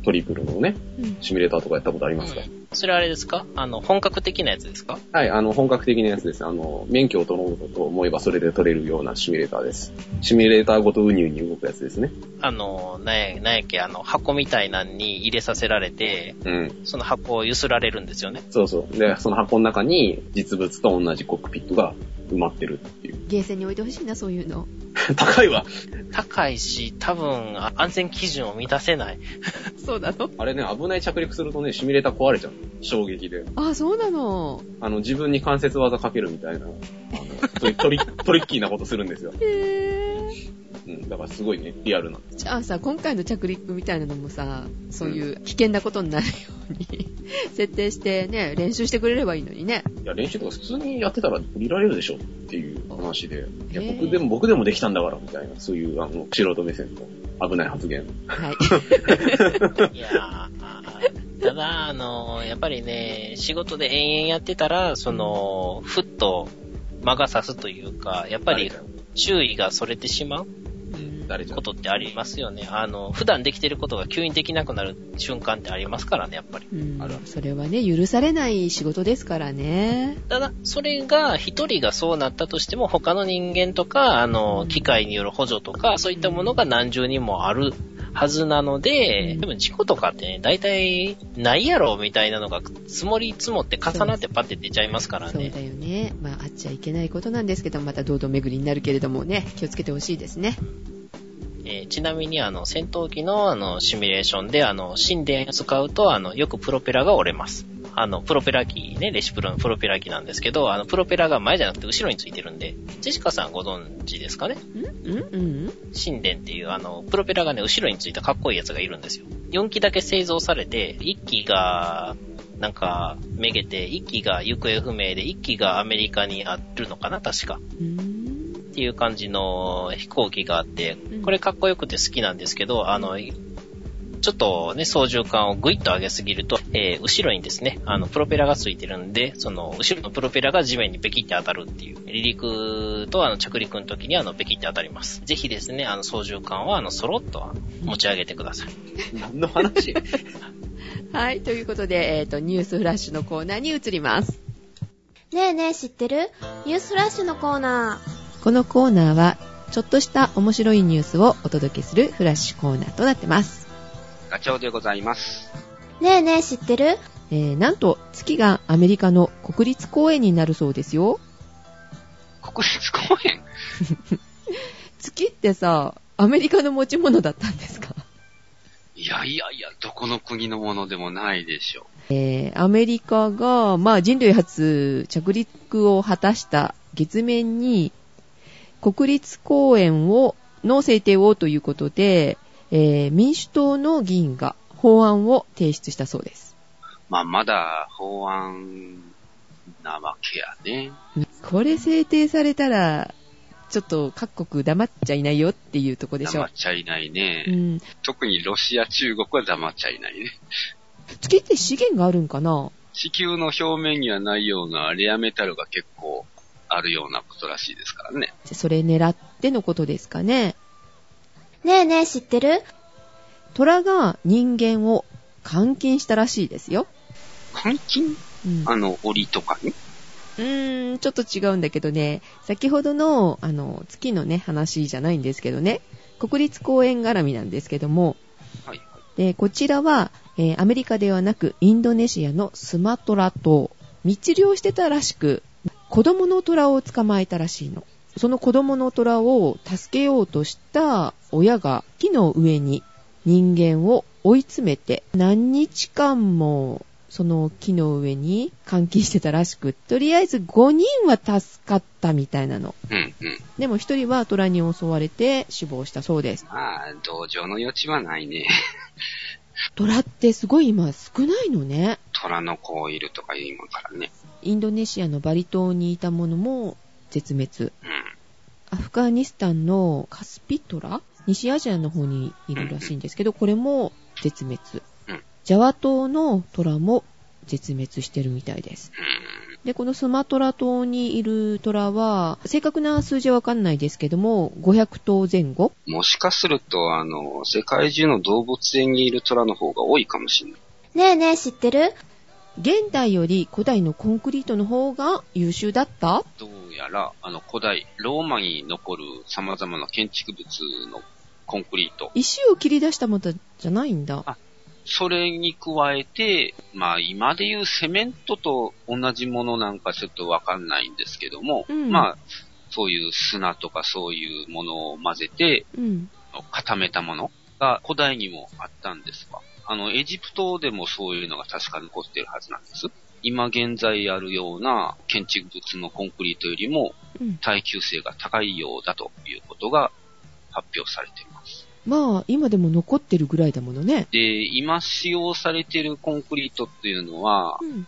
Speaker 2: トリプルのね、
Speaker 3: うん。
Speaker 2: シミュレーターとかやったことありますか、
Speaker 4: それあれですか？あの、本格的なやつですか？
Speaker 2: はい、あの、本格的なやつです。あの、免許を取ろうと思えばそれで取れるようなシミュレーターです。シミュレーターごとウニウニ動くやつですね。
Speaker 4: あの、なんや、なんやっけ、あの、箱みたいなのに入れさせられて、
Speaker 2: うん。
Speaker 4: その箱を揺すられるんですよね。
Speaker 2: そうそう。で、その箱の中に実物と同じコックピットが埋まってるっていう。
Speaker 3: ゲーセンに置いてほしいな、そういうの。
Speaker 2: 高いわ。
Speaker 4: 高いし、多分、あ安全基準を満たせない。
Speaker 3: そうなの？
Speaker 2: あれね、危ない着陸するとね、シミュレーター壊れちゃう。衝撃で。
Speaker 3: あ、そうなの？
Speaker 2: あの、自分に関節技かけるみたいな、あの、そういうトリトリッキーなことするんですよ。
Speaker 3: へ
Speaker 2: うん。だからすごいね、リアルな。
Speaker 3: じゃあさ、今回の着陸みたいなのもさ、そういう危険なことになるように 設定してね、練習してくれればいいのにね。
Speaker 2: いや、練習とか普通にやってたら降りられるでしょっていう話で。いや、僕でも、僕でもできたんだから、みたいな、そういう、あの、素人目線の危ない発言。
Speaker 3: はい。
Speaker 4: いやー、ただ、あの、やっぱりね、仕事で延々やってたら、その、ふっと魔が差すというか、やっぱり注意がそれてしまうことってありますよね。あの、普段できてることが急にできなくなる瞬間ってありますからね、やっぱり。
Speaker 3: うん
Speaker 2: ある
Speaker 3: それはね、許されない仕事ですからね。
Speaker 4: ただ、それが、一人がそうなったとしても、他の人間とか、あの、機械による補助とか、そういったものが何重にもあるはずなので、
Speaker 3: うん
Speaker 4: でも事故とかってね、大体、ないやろ、みたいなのが積もり積もって重なってパッて出ちゃいますからね。
Speaker 3: そうだよね。まあ、あっちゃいけないことなんですけど、また堂々巡りになるけれどもね、気をつけてほしいですね。
Speaker 4: えーちなみに、あの、戦闘機の、あの、シミュレーションで、あの、神殿を使うと、あの、よくプロペラが折れます。あの、プロペラ機ね、レシプロのプロペラ機なんですけど、あの、プロペラが前じゃなくて後ろについてるんで、ジェシカさんご存知ですかね？
Speaker 3: んんん
Speaker 4: 神殿っていう、あの、プロペラがね、後ろについたかっこいいやつがいるんですよ。4機だけ製造されて、1機が、なんか、めげて、1機が行方不明で、1機がアメリカにあるのかな？確か。っていう感じの飛行機があって
Speaker 3: うん、
Speaker 4: これかっこよくて好きなんですけど、あの、ちょっとね、操縦桿をグイッと上げすぎると、えー後ろにですね、あの、プロペラがついてるんで、その、後ろのプロペラが地面にベキって当たるっていう、離陸とあの、着陸の時にあの、ベキって当たります。ぜひですね、あの、操縦桿はあの、そろっと持ち上げてください。
Speaker 2: 何の話？
Speaker 3: はい、ということで、えっ、と、ニュースフラッシュのコーナーに移ります。
Speaker 1: ねえねえ知ってる？ニュースフラッシュのコーナ
Speaker 3: このコーナーは、ちょっとした面白いニュースをお届けするフラッシュコーナーとなってます。
Speaker 5: ガチョウでございます。
Speaker 1: ー。ねえねえ知ってる？
Speaker 3: えー、なんと、月がアメリカの国立公園になるそうですよ。
Speaker 5: 国立公園？
Speaker 3: 月ってさ、アメリカの持ち物だったんですか？
Speaker 5: いやいやいや、どこの国のものでもないでしょ
Speaker 3: えー、アメリカが、まあ人類初着陸を果たした月面に国立公園を、の制定をということで、えー民主党の議員が法案を提出したそうです。
Speaker 5: まあ、まだ法案なわけやね。
Speaker 3: これ制定されたら、ちょっと各国黙っちゃいないよっていうとこでしょ
Speaker 5: 黙っ。ちゃいないね。
Speaker 3: うん。
Speaker 5: 特にロシア、中国は黙っちゃいないね。
Speaker 3: 月って資源があるんかな？
Speaker 5: 地球の表面にはないようなレアメタルが結構あるようなことらしいですからね。
Speaker 3: それ狙ってのことですかね。
Speaker 1: ねえねえ知ってる？
Speaker 3: 虎が人間を監禁したらしいですよ。
Speaker 5: 監禁？
Speaker 3: うん、
Speaker 5: あの、檻とかに？
Speaker 3: うーん、ちょっと違うんだけどね、先ほどの、あの、月のね、話じゃないんですけどね、国立公園絡みなんですけども、
Speaker 5: はいはい。
Speaker 3: で、こちらは、えーアメリカではなく、インドネシアのスマトラ島、密漁してたらしく、子供の虎を捕まえたらしいの。その子供の虎を助けようとした親が木の上に人間を追い詰めて何日間もその木の上に監禁してたらしく、とりあえず5人は助かったみたいなの。
Speaker 5: うんうん。
Speaker 3: でも1人は虎に襲われて死亡したそうです。
Speaker 5: まあ、同情の余地はないね。
Speaker 3: 虎ってすごい今少ないのね。
Speaker 5: 虎の子いるとか言いますからね。
Speaker 3: インドネシアのバリ島にいたものも絶滅。
Speaker 5: うん。
Speaker 3: アフガニスタンのカスピトラ？西アジアの方にいるらしいんですけど、これも絶滅
Speaker 5: うん。
Speaker 3: ジャワ島のトラも絶滅してるみたいです。
Speaker 5: うん。
Speaker 3: で、このスマトラ島にいるトラは、正確な数字はわかんないですけども、500頭前後
Speaker 5: もしかすると、あの、世界中の動物園にいる虎の方が多いかもしれない。
Speaker 1: ねえねえ知ってる？
Speaker 3: 現代より古代のコンクリートの方が優秀だった？
Speaker 5: どうやら、あの、古代、ローマに残る様々な建築物のコンクリート。
Speaker 3: 石を切り出したものじゃないんだ。
Speaker 5: それに加えて、まあ今でいうセメントと同じものなんかちょっとわかんないんですけども、
Speaker 3: うん
Speaker 5: まあ、そういう砂とかそういうものを混ぜて
Speaker 3: うん。
Speaker 5: 固めたものが古代にもあったんですわ。あの、エジプトでもそういうのが確か残ってるはずなんです。今現在あるような建築物のコンクリートよりも
Speaker 3: うん。
Speaker 5: 耐久性が高いようだということが発表されています。
Speaker 3: まあ、今でも残ってるぐらいだものね。
Speaker 5: で、今使用されているコンクリートっていうのは、
Speaker 3: うん。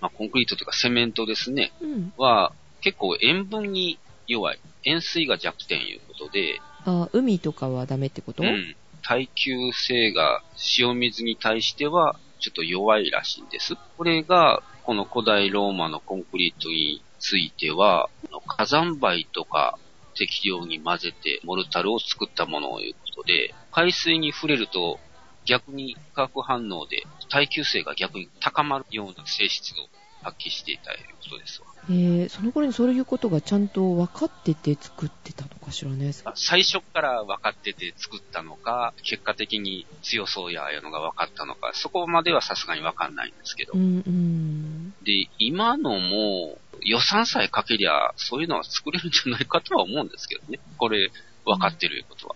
Speaker 5: まあ、コンクリートというかセメントですね、
Speaker 3: うん。
Speaker 5: は結構塩分に弱い。塩水が弱点いうことで、
Speaker 3: あ、海とかはダメってこと、
Speaker 5: うん。耐久性が塩水に対してはちょっと弱いらしいんです。これが、この古代ローマのコンクリートについては、火山灰とか適量に混ぜてモルタルを作ったものということで、海水に触れると逆に化学反応で耐久性が逆に高まるような性質を発揮していたことですわ。
Speaker 3: えー、その頃にそういうことがちゃんと分かってて作ってたのかしらね。
Speaker 5: 最初から分かってて作ったのか、結果的に強そうやいうのが分かったのか、そこまではさすがに分かんないんですけど。
Speaker 3: うん、うん。
Speaker 5: で、今のも予算さえかけりゃ、そういうのは作れるんじゃないかとは思うんですけどね。これ、分かってることは。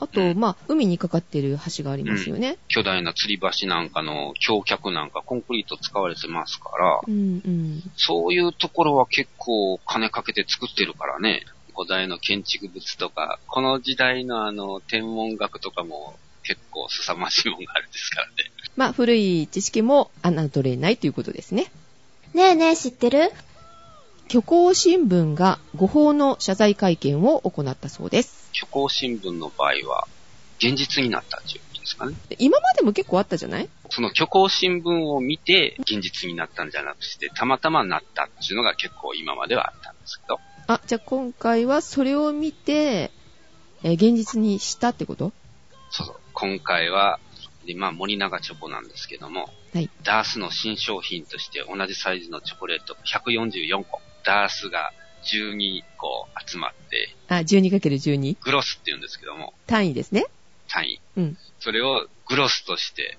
Speaker 3: あと、まあ、海にかかってる橋がありますよね。
Speaker 5: 巨大な吊り橋なんかの橋脚なんかコンクリート使われてますから、
Speaker 3: うん、うん。
Speaker 5: そういうところは結構金かけて作ってるからね。古代の建築物とか、この時代のあの、天文学とかも結構凄まじいもんがあるんですからね。
Speaker 3: まあ、古い知識も侮れないということですね。
Speaker 1: ねえねえ知ってる？
Speaker 3: 虚構新聞が誤報の謝罪会見を行ったそうです。
Speaker 5: 虚構新聞の場合は、現実になったっていうことですかね。
Speaker 3: 今までも結構あったじゃない？
Speaker 5: その虚構新聞を見て、現実になったんじゃなくして、たまたまなったっていうのが結構今まではあったんですけど、
Speaker 3: あ、じゃあ今回はそれを見て、えー現実にしたってこと？
Speaker 5: そうそう、今回は、で、まあ、森永チョコなんですけども、
Speaker 3: はい。
Speaker 5: ダースの新商品として同じサイズのチョコレート144個、ダースが12個集まって、
Speaker 3: あ、12×12
Speaker 5: グロスって言うんですけども、
Speaker 3: 単位ですね。
Speaker 5: 単位。
Speaker 3: うん。
Speaker 5: それをグロスとして、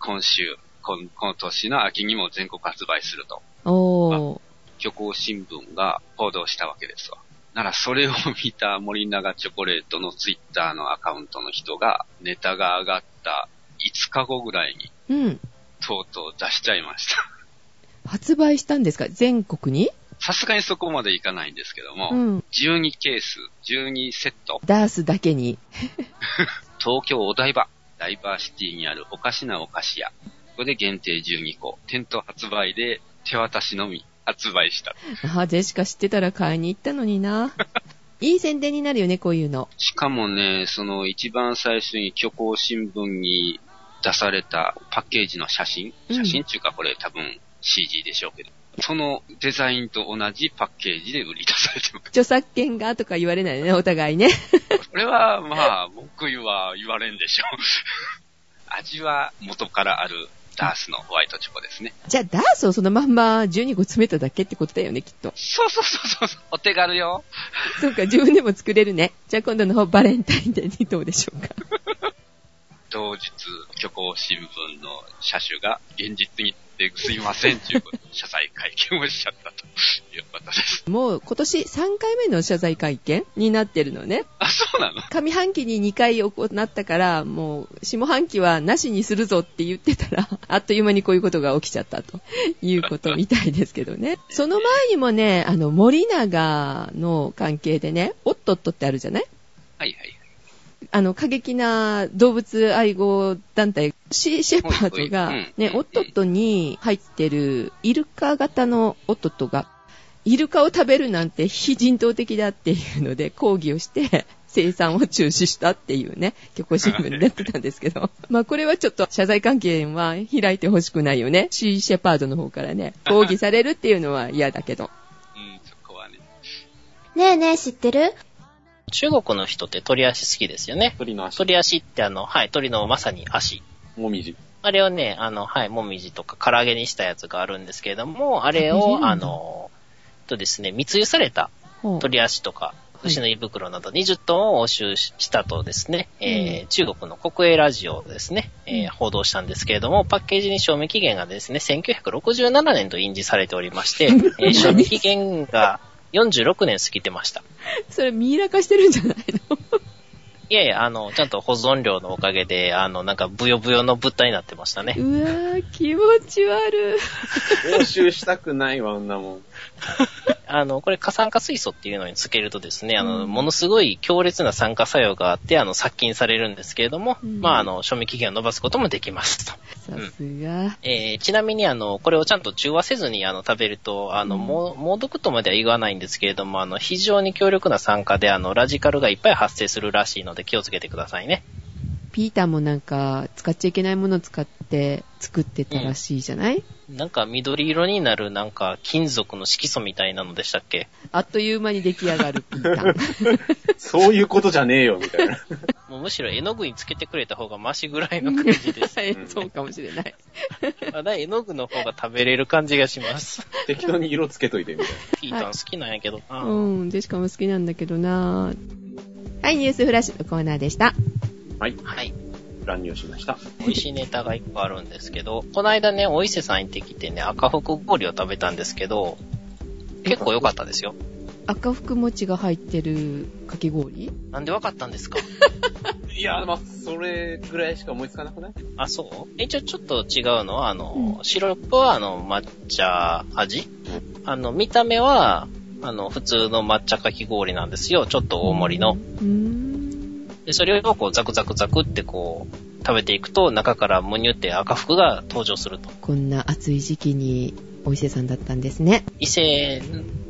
Speaker 5: 今週、このこの年の秋にも全国発売すると、
Speaker 3: おー。
Speaker 5: 虚構新聞が報道したわけですわ。なら、それを見た森永チョコレートのツイッターのアカウントの人が、ネタが上がった5日後ぐらいに、
Speaker 3: うん。
Speaker 5: とうとう出しちゃいました。
Speaker 3: 発売したんですか？全国に？
Speaker 5: さすがにそこまでいかないんですけども、
Speaker 3: うん。
Speaker 5: 12ケース、12セット、
Speaker 3: ダースだけに。
Speaker 5: 東京お台場、ダイバーシティにあるおかしなお菓子屋。ここで限定12個、店頭発売で手渡しのみ発売した。
Speaker 3: あ、ジェシカ知ってたら買いに行ったのにな。いい宣伝になるよね、こういうの。
Speaker 5: しかもね、その一番最初に虚構新聞に出されたパッケージの写真、
Speaker 3: うん
Speaker 5: 写真っていうかこれ多分 CG でしょうけど、そのデザインと同じパッケージで売り出されてます。
Speaker 3: 著作権がとか言われないね、お互いね。
Speaker 5: これはまあ僕は言われんでしょう。味は元からあるダースのホワイトチョコですね。
Speaker 3: じゃあ、ダースをそのまんま12個詰めただけってことだよね、きっと。
Speaker 5: そうそうそうそうお手軽よ。
Speaker 3: そうか、自分でも作れるね。じゃあ今度の方バレンタインデーにどうでしょうか。
Speaker 5: 同日、虚構新聞の車種が現実にですいませんということで謝罪会見をしちゃったということです。
Speaker 3: もう今年3回目の謝罪会見になってるのね。
Speaker 5: あ、そうなの？
Speaker 3: 上半期に2回行ったから、もう下半期はなしにするぞって言ってたら、あっという間にこういうことが起きちゃったということみたいですけどね。その前にもね、あの、森永の関係でね、オットットってあるじゃない？
Speaker 5: はいはい。
Speaker 3: あの、過激な動物愛護団体、シーシェパードがね、
Speaker 5: うん
Speaker 3: オットットに入ってるイルカ型のオットットが、イルカを食べるなんて非人道的だっていうので抗議をして、生産を中止したっていうね、虚構新聞になってたんですけど、まあこれはちょっと謝罪関係は開いてほしくないよね。シーシェパードの方からね、抗議されるっていうのは嫌だけど。
Speaker 5: うん、そこはね。
Speaker 1: ねえねえ、知ってる？
Speaker 4: 中国の人って鳥足好きですよね。
Speaker 2: 鳥の足、
Speaker 4: 鳥足ってあの、はい、鳥のまさに足。
Speaker 2: もみじ。
Speaker 4: あれをね、あの、はい、もみじとか唐揚げにしたやつがあるんですけれども、あれを、
Speaker 3: あ
Speaker 4: の、とですね、密輸された鳥足とか、
Speaker 3: い
Speaker 4: 牛の胃袋など20トンを押収したとですね、えー中国の国営ラジオですね、えー報道したんですけれども、パッケージに賞味期限がですね、1967年と印字されておりまして、えー賞味期限が46年過ぎてました。
Speaker 3: それミイラ化してるんじゃないの？
Speaker 4: いやいや、あの、ちゃんと保存料のおかげで、あの、なんか、ブヨブヨの物体になってましたね。
Speaker 3: うわー、気持ち悪い。
Speaker 2: 押収したくないわ、あんなもん。
Speaker 4: あの、これ、過酸化水素っていうのにつけるとですね、あの、
Speaker 3: うん
Speaker 4: ものすごい強烈な酸化作用があって、あの、殺菌されるんですけれども、
Speaker 3: うん
Speaker 4: まあ、あの、賞味期限を伸ばすこともできますと。
Speaker 3: さすが。
Speaker 4: えーちなみに、あの、これをちゃんと中和せずに、あの、食べると、あの、
Speaker 3: うん
Speaker 4: もう猛毒とまでは言わないんですけれども、あの、非常に強力な酸化で、あの、ラジカルがいっぱい発生するらしいので気をつけてくださいね。
Speaker 3: ピーターもなんか、使っちゃいけないものを使って作ってたらしいじゃない、
Speaker 4: なんか、緑色になる、なんか、金属の色素みたいなのでしたっけ？
Speaker 3: あっという間に出来上がるピーター。
Speaker 2: そういうことじゃねえよ、みたいな。
Speaker 4: もうむしろ絵の具につけてくれた方がマシぐらいの感じです。
Speaker 3: は いそうかもしれない。
Speaker 4: まだ絵の具の方が食べれる感じがします。
Speaker 2: 適当に色つけといて、みたい
Speaker 4: ピータン好きなんやけどな、
Speaker 3: うん、でしかも好きなんだけどなはい、ニュースフラッシュのコーナーでした。
Speaker 2: な。はい。
Speaker 4: はい。
Speaker 2: 乱入しました。
Speaker 4: 美味しいネタが一個あるんですけど、この間ね、お伊勢さん行ってきてね、赤福氷を食べたんですけど、結構良かったですよ。
Speaker 3: 赤福餅が入ってるかき氷？
Speaker 4: なんでわかったんですか？
Speaker 2: いや、まあ、それぐらいしか思いつかなくない？
Speaker 4: あ、そう？一応ちょっと違うのは、あの、
Speaker 3: うん
Speaker 4: シロップはあの、抹茶味？あの、見た目は、あの、普通の抹茶かき氷なんですよ。ちょっと大盛りの。
Speaker 3: うーん。
Speaker 4: で、それをこう、ザクザクザクってこう、食べていくと、中からムニュって赤福が登場すると。
Speaker 3: こんな暑い時期にお伊勢さんだったんですね。
Speaker 4: 伊勢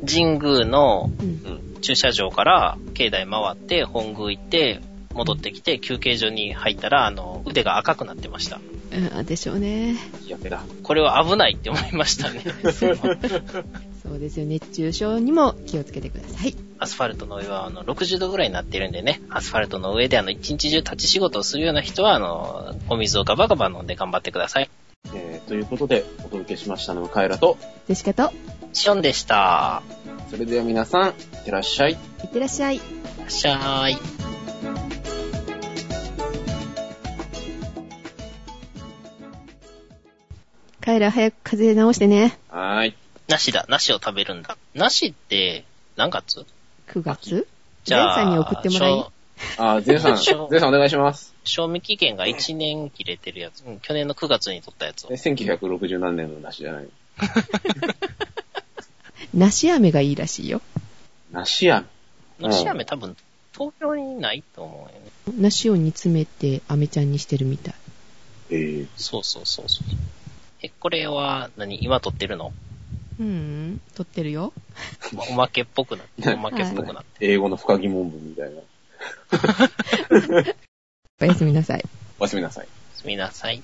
Speaker 4: 神宮の
Speaker 3: うん。
Speaker 4: 駐車場から境内回って、本宮行って、戻ってきて、休憩所に入ったら、あの、腕が赤くなってました。
Speaker 3: うん、でしょうね。
Speaker 2: 日焼けだ。
Speaker 4: これは危ないって思いましたね。
Speaker 3: そうですよ。熱中症にも気をつけてください。
Speaker 4: アスファルトの上は、あの、60度ぐらいになってるんでね、アスファルトの上で、あの、一日中立ち仕事をするような人は、あの、お水をガバガバ飲んで頑張ってください。
Speaker 2: えー、ということで、お届けしましたのはカエラと、
Speaker 3: でしかと、
Speaker 4: シオンでした。
Speaker 2: それでは皆さん、いってらっしゃい。
Speaker 3: いってらっしゃい。
Speaker 4: いらっしゃい。
Speaker 3: カエラ早く風邪治してね。
Speaker 2: はーい。
Speaker 4: 梨だ。梨を食べるんだ。梨って、何月
Speaker 3: ？9月？
Speaker 4: じゃあ、
Speaker 3: ジェンさんに送ってもらい
Speaker 4: 賞
Speaker 2: あー、ゼンさん、ゼンさんお願いします。
Speaker 4: 賞味期限が1年切れてるやつ。うん去年の9月に取ったやつを
Speaker 2: え。1960何年の梨じゃない。
Speaker 3: 梨飴がいいらしいよ。
Speaker 2: 梨飴？
Speaker 4: 梨飴多分、東京にないと思うよね。
Speaker 3: 梨を煮詰めて飴ちゃんにしてるみたい。
Speaker 2: えー、
Speaker 4: そうそうそうそう。え、これは何、今撮ってるの？
Speaker 3: うん、撮ってるよ。
Speaker 4: おまけっぽくなって、おまけっぽくなって。
Speaker 2: 英語の深疑問文みたいな。
Speaker 3: おやすみなさい。
Speaker 2: おやすみなさい。
Speaker 4: すみなさい。